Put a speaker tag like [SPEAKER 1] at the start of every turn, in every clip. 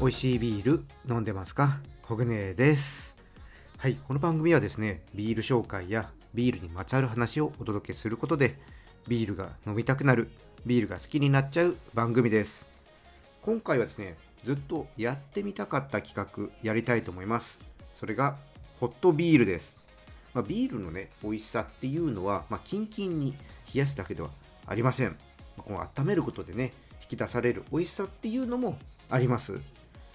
[SPEAKER 1] 美味しいビール飲んでますか？コグネです。はいこの番組はですねビール紹介やビールにまつわる話をお届けすることでビールが飲みたくなるビールが好きになっちゃう番組です。今回はですねずっとやってみたかった企画やりたいと思います。それがホットビールです。まあ、ビールのね美味しさっていうのは、まあ、キンキンに冷やすだけではありません。この温めることでね引き出される美味しさっていうのもあります。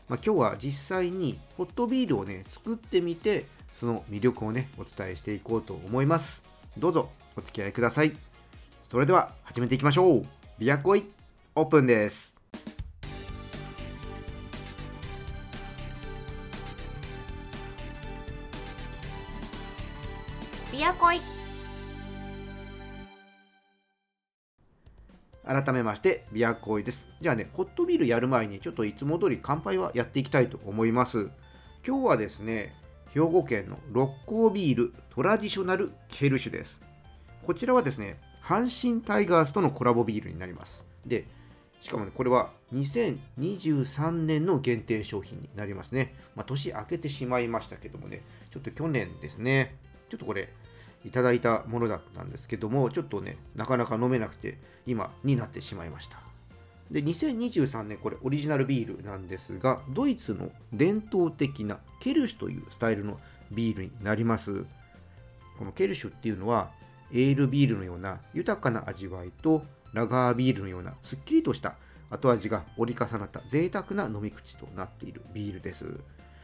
[SPEAKER 1] まあ、今日は実際にホットビールをね作ってみてその魅力をねお伝えしていこうと思います。どうぞお付き合いください。それでは始めていきましょう。ビアコイオープンです。改めましてビアコイです。じゃあねホットビールやる前にちょっといつも通り乾杯はやっていきたいと思います。今日はですね兵庫県の六甲ビールトラディショナルケルシュです。こちらはですね阪神タイガースとのコラボビールになります。でしかもねこれは2023年の限定商品になりますね、まあ、年明けてしまいましたけどもねちょっと去年ですねちょっとこれいただいたものだったんですけどもちょっとねなかなか飲めなくて今になってしまいました。で2023年これオリジナルビールなんですがドイツの伝統的なケルシュというスタイルのビールになります。このケルシュっていうのはエールビールのような豊かな味わいとラガービールのようなすっきりとした後味が折り重なった贅沢な飲み口となっているビールです、ま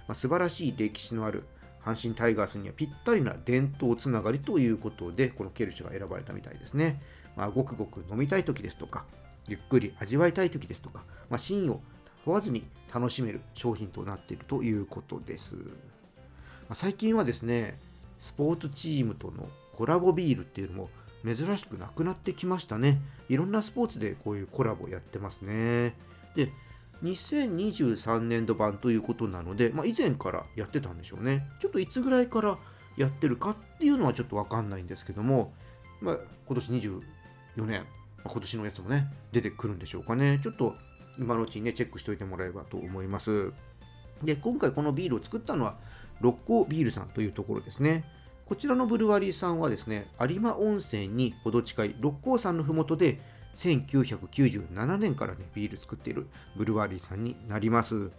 [SPEAKER 1] あ、素晴らしい歴史のある阪神タイガースにはぴったりな伝統つながりということで、このケルシュが選ばれたみたいですね。まあ、ごくごく飲みたい時ですとか、ゆっくり味わいたい時ですとか、まあ、芯を問わずに楽しめる商品となっているということです。まあ、最近はですね、スポーツチームとのコラボビールっていうのも珍しくなくなってきましたね。いろんなスポーツでこういうコラボやってますね。で、2023年度版ということなので、まあ、以前からやってたんでしょうね。ちょっといつぐらいからやってるかっていうのはちょっとわかんないんですけども、まあ、今年24年、今年のやつもね、出てくるんでしょうかね。ちょっと今のうちにね、チェックしておいてもらえればと思います。で、今回このビールを作ったのは、六甲ビールさんというところですね。こちらのブルワリーさんはですね、有馬温泉にほど近い六甲山のふもとで、1997年からね、ビール作っているブルワリーさんになります。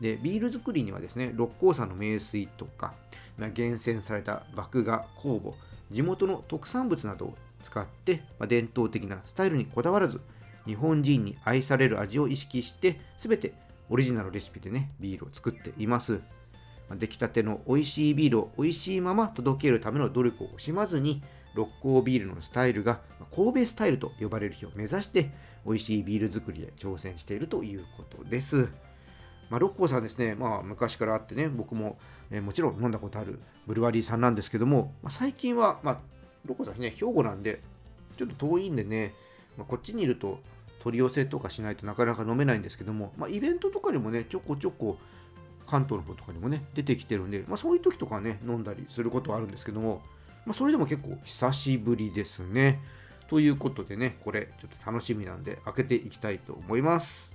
[SPEAKER 1] で、ビール作りにはですね、六甲山の名水とか、まあ、厳選された麦芽、酵母、地元の特産物などを使って、まあ、伝統的なスタイルにこだわらず、日本人に愛される味を意識して、すべてオリジナルレシピでね、ビールを作っています。出来たての美味しいビールを美味しいまま届けるための努力を惜しまずに、六甲ビールのスタイルが神戸スタイルと呼ばれる日を目指して美味しいビール作りで挑戦しているということです。まあ、六甲さんですね、まあ、昔からあってね、僕も、えー、もちろん飲んだことあるブルワリーさんなんですけども、まあ、最近は、まあ、六甲さんね、兵庫なんで、ちょっと遠いんでね、まあ、こっちにいると取り寄せとかしないとなかなか飲めないんですけども、まあ、イベントとかにもね、ちょこちょこ関東の方とかにもね、出てきてるんで、まあ、そういう時とかね、飲んだりすることはあるんですけども、まあ、それでも結構久しぶりですね。ということでね、これちょっと楽しみなんで開けていきたいと思います。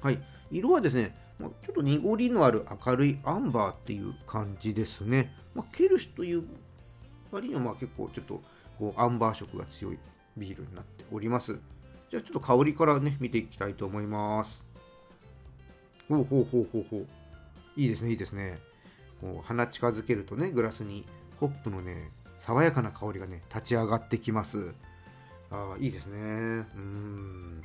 [SPEAKER 1] はい、色はですね、まあ、ちょっと濁りのある明るいアンバーっていう感じですね。まあ、ケルシュという割にはまあ結構ちょっとこうアンバー色が強いビールになっております。じゃあちょっと香りからね、見ていきたいと思います。ほうほうほうほうほう。いいですね、いいですね。こう鼻近づけるとね、グラスにホップのね、爽やかな香りがね、立ち上がってきます。ああ、いいですね。うん。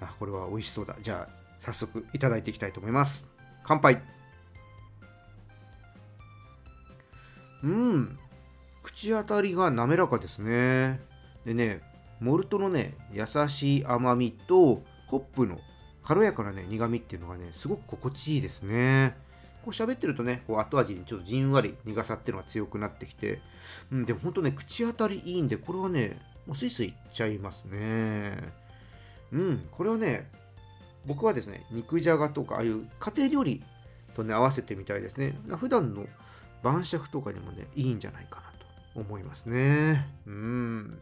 [SPEAKER 1] あ、これは美味しそうだ。じゃあ、早速いただいていきたいと思います。乾杯。うん。口当たりが滑らかですね。でね、モルトのね、優しい甘みと、ホップの軽やかなね、苦みっていうのがね、すごく心地いいですね。こう喋ってるとね、こう後味にちょっとじんわり苦さっていうのが強くなってきて、うん、でも本当ね、口当たりいいんで、これはね、もうスイスイいっちゃいますね。うん、これはね、僕はですね、肉じゃがとか、ああいう家庭料理とね、合わせてみたいですね。普段の晩酌とかにもね、いいんじゃないかな思いますね。うん。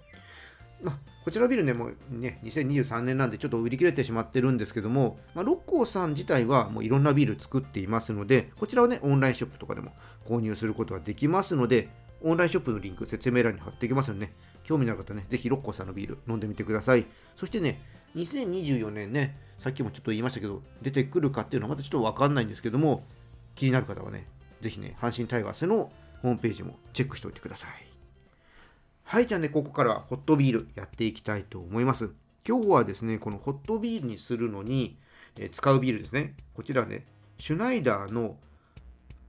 [SPEAKER 1] まあ、こちらビルね、もうね、2023年なんでちょっと売り切れてしまってるんですけども、まあ、六甲さん自体はもういろんなビール作っていますので、こちらをね、オンラインショップとかでも購入することができますので、オンラインショップのリンク、説明欄に貼っておきますのでね、興味のある方ね、ぜひ六甲さんのビール飲んでみてください。そしてね、2024年ね、さっきもちょっと言いましたけど、出てくるかっていうのはまだちょっとわかんないんですけども、気になる方はね、ぜひね、阪神タイガースのホームページもチェックしておいてください。はい、じゃあね、ここからはホットビールやっていきたいと思います。今日はですね、このホットビールにするのに、え、使うビールですね。こちらね、シュナイダーの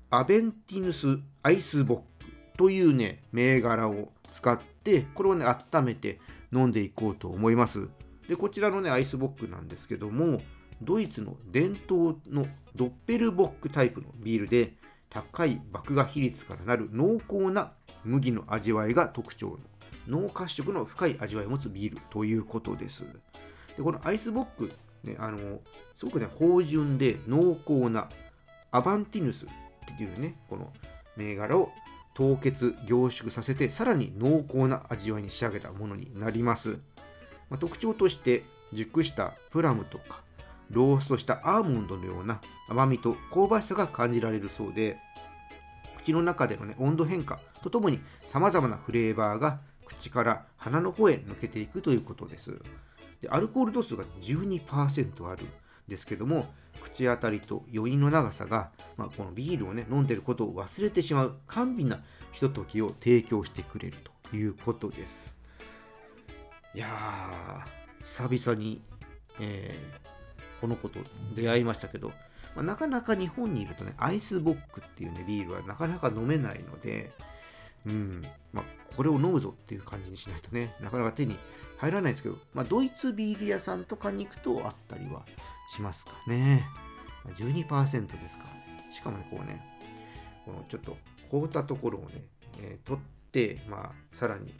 [SPEAKER 1] アベンティヌスアイスボックというね、銘柄を使って、これをね、温めて飲んでいこうと思います。で、こちらのね、アイスボックなんですけども、ドイツの伝統のドッペルボックタイプのビールで、高い麦芽比率からなる濃厚な麦の味わいが特徴の濃褐色の深い味わいを持つビールということです。でこのアイスボック、ね、あのすごくね、芳醇で濃厚なアベンティヌスっていうね、この銘柄を凍結、凝縮させて、さらに濃厚な味わいに仕上げたものになります。まあ、特徴として、熟したプラムとか、ローストしたアーモンドのような甘みと香ばしさが感じられるそうで、口の中での、ね、温度変化とともに様々なフレーバーが口から鼻の方へ抜けていくということです。でアルコール度数が12%あるんですけども口当たりと余韻の長さが、まあ、このビールをね飲んでることを忘れてしまう甘美なひとときを提供してくれるということです。いやー久々に、えー、この子と出会いましたけどまあ、なかなか日本にいるとね、アイスボックっていうね、ビールはなかなか飲めないので、うん、まあ、これを飲むぞっていう感じにしないとね、なかなか手に入らないですけど、まあ、ドイツビール屋さんとかに行くとあったりはしますかね。まあ、12%ですかしかもね、こうね、このちょっと凍ったところをね、えー、取って、まあ、さらに、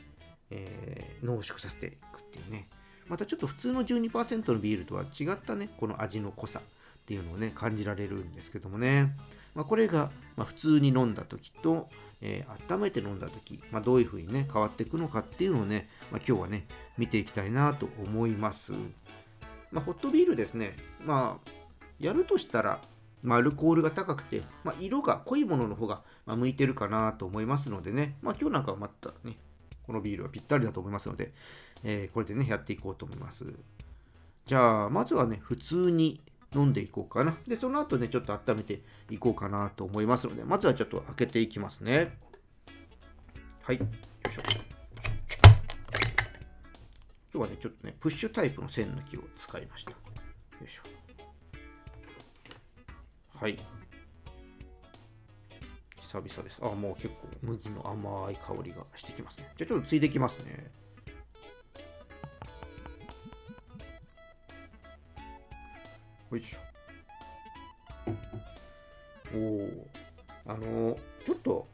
[SPEAKER 1] えー、濃縮させていくっていうね。またちょっと普通の12%のビールとは違ったね、この味の濃さっていうのをね感じられるんですけどもね、まあ、これが、ま普通に飲んだ時と、えー、温めて飲んだ時、まあ、どういう風にね変わっていくのかっていうのをね、まあ、今日はね見ていきたいなと思います、まホットビールですね。まあやるとしたら、まアルコールが高くて、ま色が濃いものの方が、ま向いてるかなと思いますのでね、ま今日なんかはまたねこのビールはぴったりだと思いますので、えー、これでねやっていこうと思います。じゃあまずはね普通に飲んでいこうかな。で、その後ね、ちょっと温めていこうかなと思いますので、まずはちょっと開けていきますね。はい、よいしょ。今日はね、ちょっとね、プッシュタイプの栓抜きを使いました。よいしょ。はい。久々です。あ、もう結構麦の甘い香りがしてきますね。じゃあちょっとついてきますね。よいしょ。おお。あのちょっと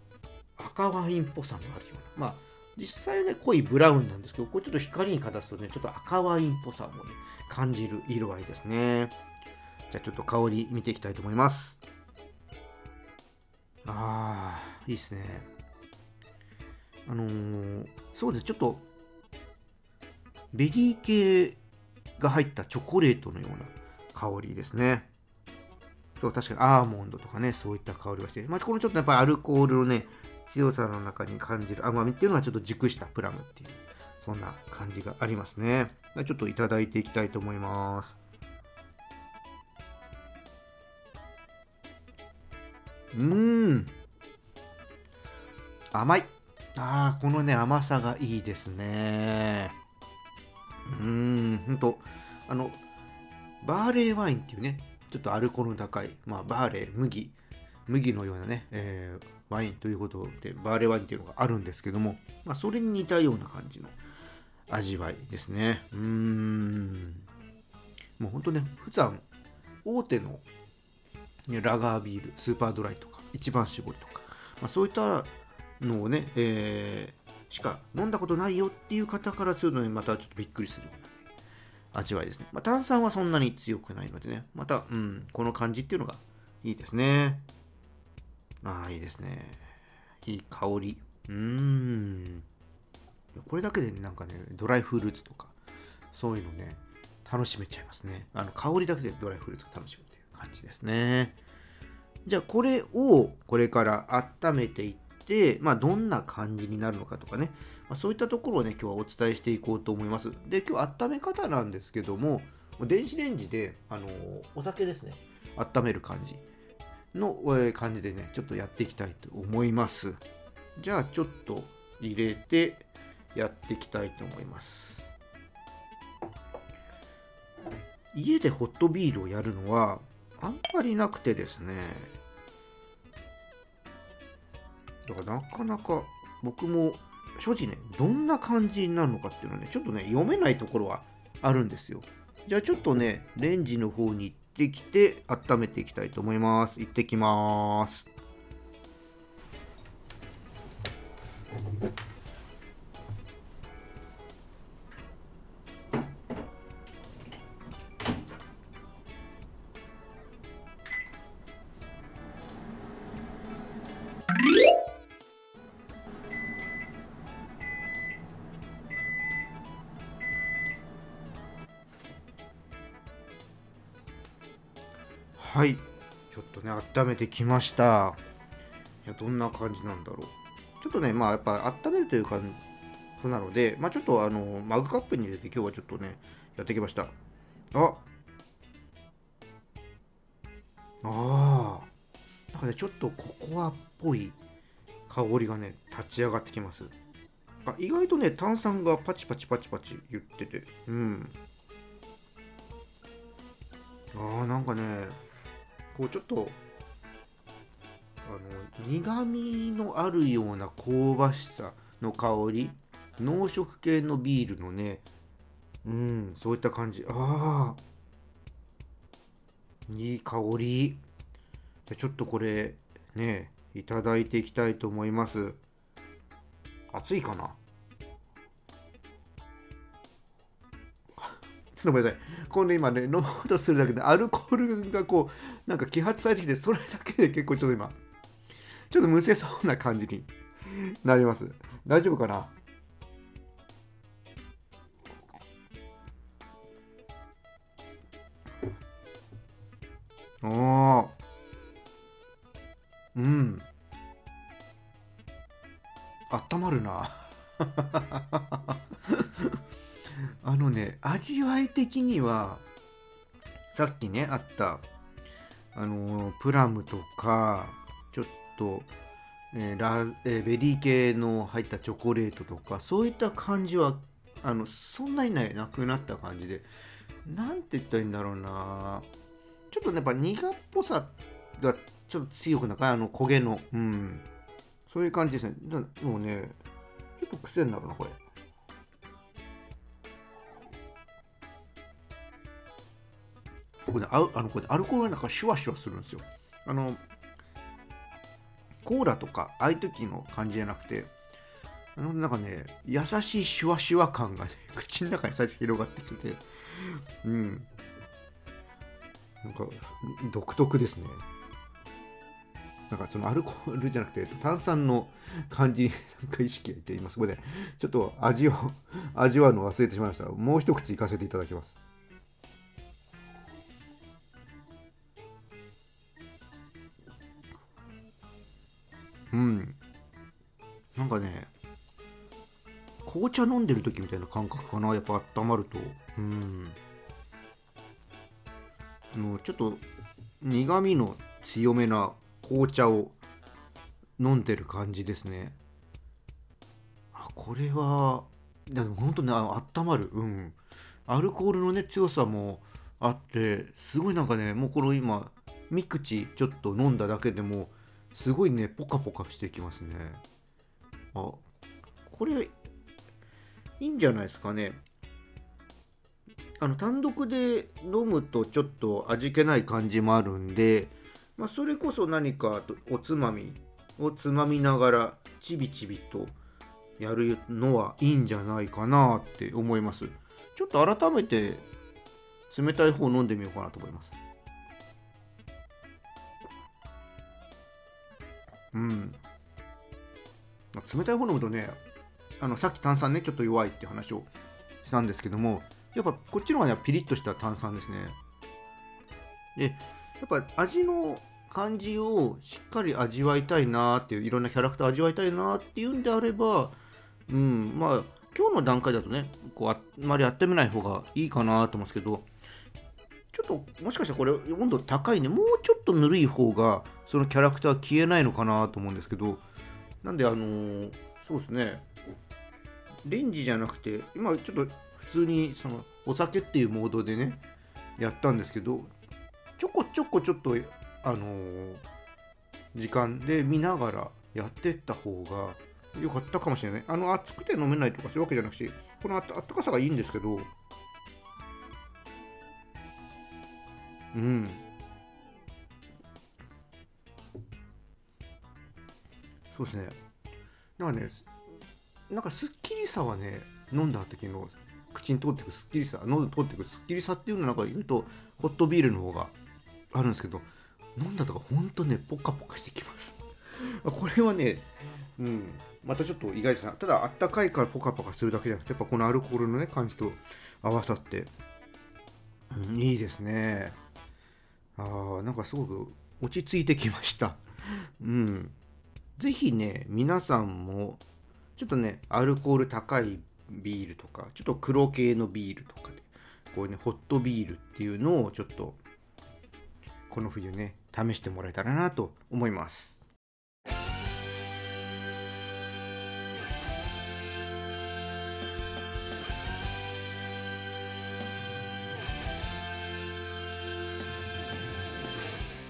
[SPEAKER 1] 赤ワインっぽさもあるような。まあ、実際ね、濃いブラウンなんですけど、これちょっと光にかざすとね、ちょっと赤ワインっぽさもね、感じる色合いですね。じゃあちょっと香り見ていきたいと思います。あー、いいですね。あのー、そうです、ちょっと、ベリー系が入ったチョコレートのような香りですね。そう、確かにアーモンドとかね、そういった香りがして、まあ、このちょっとやっぱりアルコールのね、強さの中に感じる甘みっていうのはちょっと熟したプラムっていう、そんな感じがありますね。ちょっといただいていきたいと思います。うーん。甘い。ああ、このね、甘さがいいですね。うーん、ほんと、あの、バーレーワインっていうね、ちょっとアルコールの高い、まあ、バーレー、麦、麦のようなね、えー、ワインということで、バーレーワインっていうのがあるんですけども、まあ、それに似たような感じの味わいですね。うーん。もうほんとね、普段、大手のラガービールスーパードライとか一番搾りとか、まあ、そういったのをね、えー、しか飲んだことないよっていう方からするとねまたちょっとびっくりする味わいですね、まあ、炭酸はそんなに強くないのでね。また、うん、この感じっていうのがいいですね。ああいいですね。いい香り。うーん。これだけで、なんかねドライフルーツとかそういうのね楽しめちゃいますね。あの香りだけでドライフルーツが楽しむっていう感じですね。じゃあこれをこれから温めていってまあどんな感じになるのかとかね、まあ、そういったところをね今日はお伝えしていこうと思います。で今日温め方なんですけども電子レンジであのお酒ですね。温める感じの感じでねちょっとやっていきたいと思います。じゃあちょっと入れてやっていきたいと思います。家でホットビールをやるのはあんまりなくてですね。だからなかなか僕も正直ねどんな感じになるのかっていうのはねちょっとね読めないところはあるんですよ。じゃあちょっとねレンジの方に行ってきて温めていきたいと思います。行ってきます。温めてきました。いやどんな感じなんだろう。ちょっとねまあやっぱ温めるというかそうなのでまあちょっとあのマグカップに入れて今日はちょっとねやってきました。ああなんかねちょっとココアっぽい香りがね立ち上がってきます。あ意外とね炭酸がパチパチパチパチ言ってて。うん。あーなんかねこうちょっとあの苦みのあるような香ばしさの香り濃色系のビールのねうんそういった感じ。ああいい香り。じゃちょっとこれねいただいていきたいと思います。熱いかな？ちょっとごめんなさい。これ今ね、飲もうとするだけでアルコールがこう、なんか揮発されてきて、それだけで結構ちょっと今、ちょっとむせそうな感じになります。大丈夫かな？ああ。うん。あったまるな。あのね味わい的にはさっきねあったあのプラムとかと、えー、ラえー、ベリー系の入ったチョコレートとかそういった感じはあのそんなにねなくなった感じでなんて言ったらいいんだろうな。ちょっとねやっぱ苦っぽさがちょっと強くなかあの焦げの。うん。そういう感じですね。もうねちょっと癖になるなこれ。これ、ね、ああのこれアルコールがなんかシュワシュワするんですよ。あのコーラとかああいう時の感じじゃなくてあのなんかね優しいシュワシュワ感がね 口の中に最初広がってきてうん。なんか独特ですね。なんかそのアルコールじゃなくて炭酸の感じに なんか意識がいて今そこでちょっと味を味わうの忘れてしまいました。もう一口いかせていただきます。うん。なんかね紅茶飲んでる時みたいな感覚かな。やっぱ温まると。うん。もうちょっと苦味の強めな紅茶を飲んでる感じですね。あこれはでも本当にあ温まる。うん。アルコールのね強さもあってすごいなんかねもうこの今3口ちょっと飲んだだけでもすごいねポカポカしてきますね。あこれいいんじゃないですかね。あの単独で飲むとちょっと味気ない感じもあるんでまあ、それこそ何かおつまみをつまみながらちびちびとやるのはいいんじゃないかなって思います。ちょっと改めて冷たい方飲んでみようかなと思います。うん。冷たい方飲むとねあのさっき炭酸ねちょっと弱いって話をしたんですけどもやっぱこっちの方がねピリッとした炭酸ですね。でやっぱ味の感じをしっかり味わいたいなっていういろんなキャラクター味わいたいなっていうんであればうんまあ今日の段階だとねこうあんまり温めない方がいいかなと思うんですけどちょっともしかしたらこれ温度高いね。もうちょっとぬるい方がそのキャラクター消えないのかなと思うんですけど。なんであのー、そうですね。レンジじゃなくて今ちょっと普通にそのお酒っていうモードでねやったんですけどちょこちょこちょっとあのー、時間で見ながらやってった方が良かったかもしれない。あの、熱くて飲めないとかそういうわけじゃなくて、このあったかさがいいんですけど、うん。そうですね。なんかね、なんかすっきりさはね、飲んだ時の口に通ってくすっきりさ、喉通ってくすっきりさっていうのなんか言うと、ホットビールの方があるんですけど、飲んだとかほんとね、ポカポカしてきます。これはね、うん、またちょっと意外ですな。ただ、あったかいからポカポカするだけじゃなくて、やっぱこのアルコールのね、感じと合わさって、うん、いいですね。あ、なんかすごく落ち着いてきました。うん。ぜひね、皆さんも、ちょっとね、アルコール高いビールとか、ちょっと黒系のビールとかで、こうね、ホットビールっていうのをちょっと、この冬ね、試してもらえたらなと思います。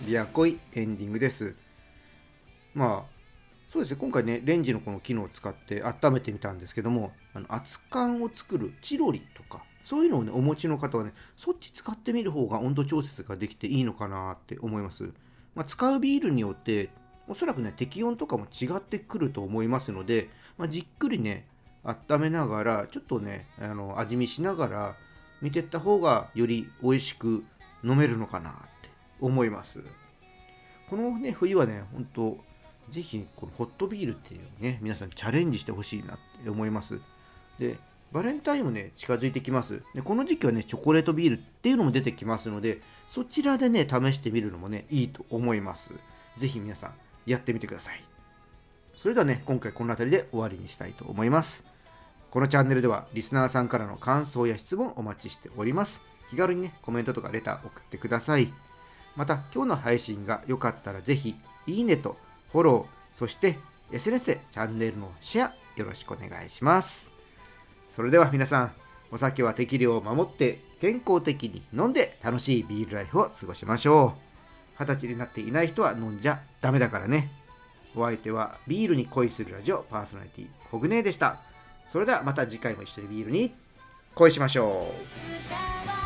[SPEAKER 1] ビアコイエンディングです。まあ、そうですね、今回ね、レンジのこの機能を使って温めてみたんですけども、あの熱燗を作るチロリとか、そういうのをね、お持ちの方はね、そっち使ってみる方が温度調節ができていいのかなって思います。まあ、使うビールによって、おそらくね、適温とかも違ってくると思いますので、まあ、じっくりね、温めながら、ちょっとね、あの味見しながら見ていった方が、より美味しく飲めるのかな思います。このね、冬はね、本当ぜひこのホットビールっていうね、皆さんチャレンジしてほしいなって思います。で、バレンタインもね、近づいてきます。で、この時期はね、チョコレートビールっていうのも出てきますので、そちらでね、試してみるのもね、いいと思います。ぜひ皆さん、やってみてください。それではね、今回この辺りで終わりにしたいと思います。このチャンネルでは、リスナーさんからの感想や質問お待ちしております。気軽にね、コメントとかレター送ってください。また今日の配信が良かったらぜひいいねとフォローそして SNS でチャンネルのシェアよろしくお願いします。それでは皆さんお酒は適量を守って健康的に飲んで楽しいビールライフを過ごしましょう。二十歳になっていない人は飲んじゃダメだからね。お相手はビールに恋するラジオパーソナリティコグネでした。それではまた次回も一緒にビールに恋しましょう。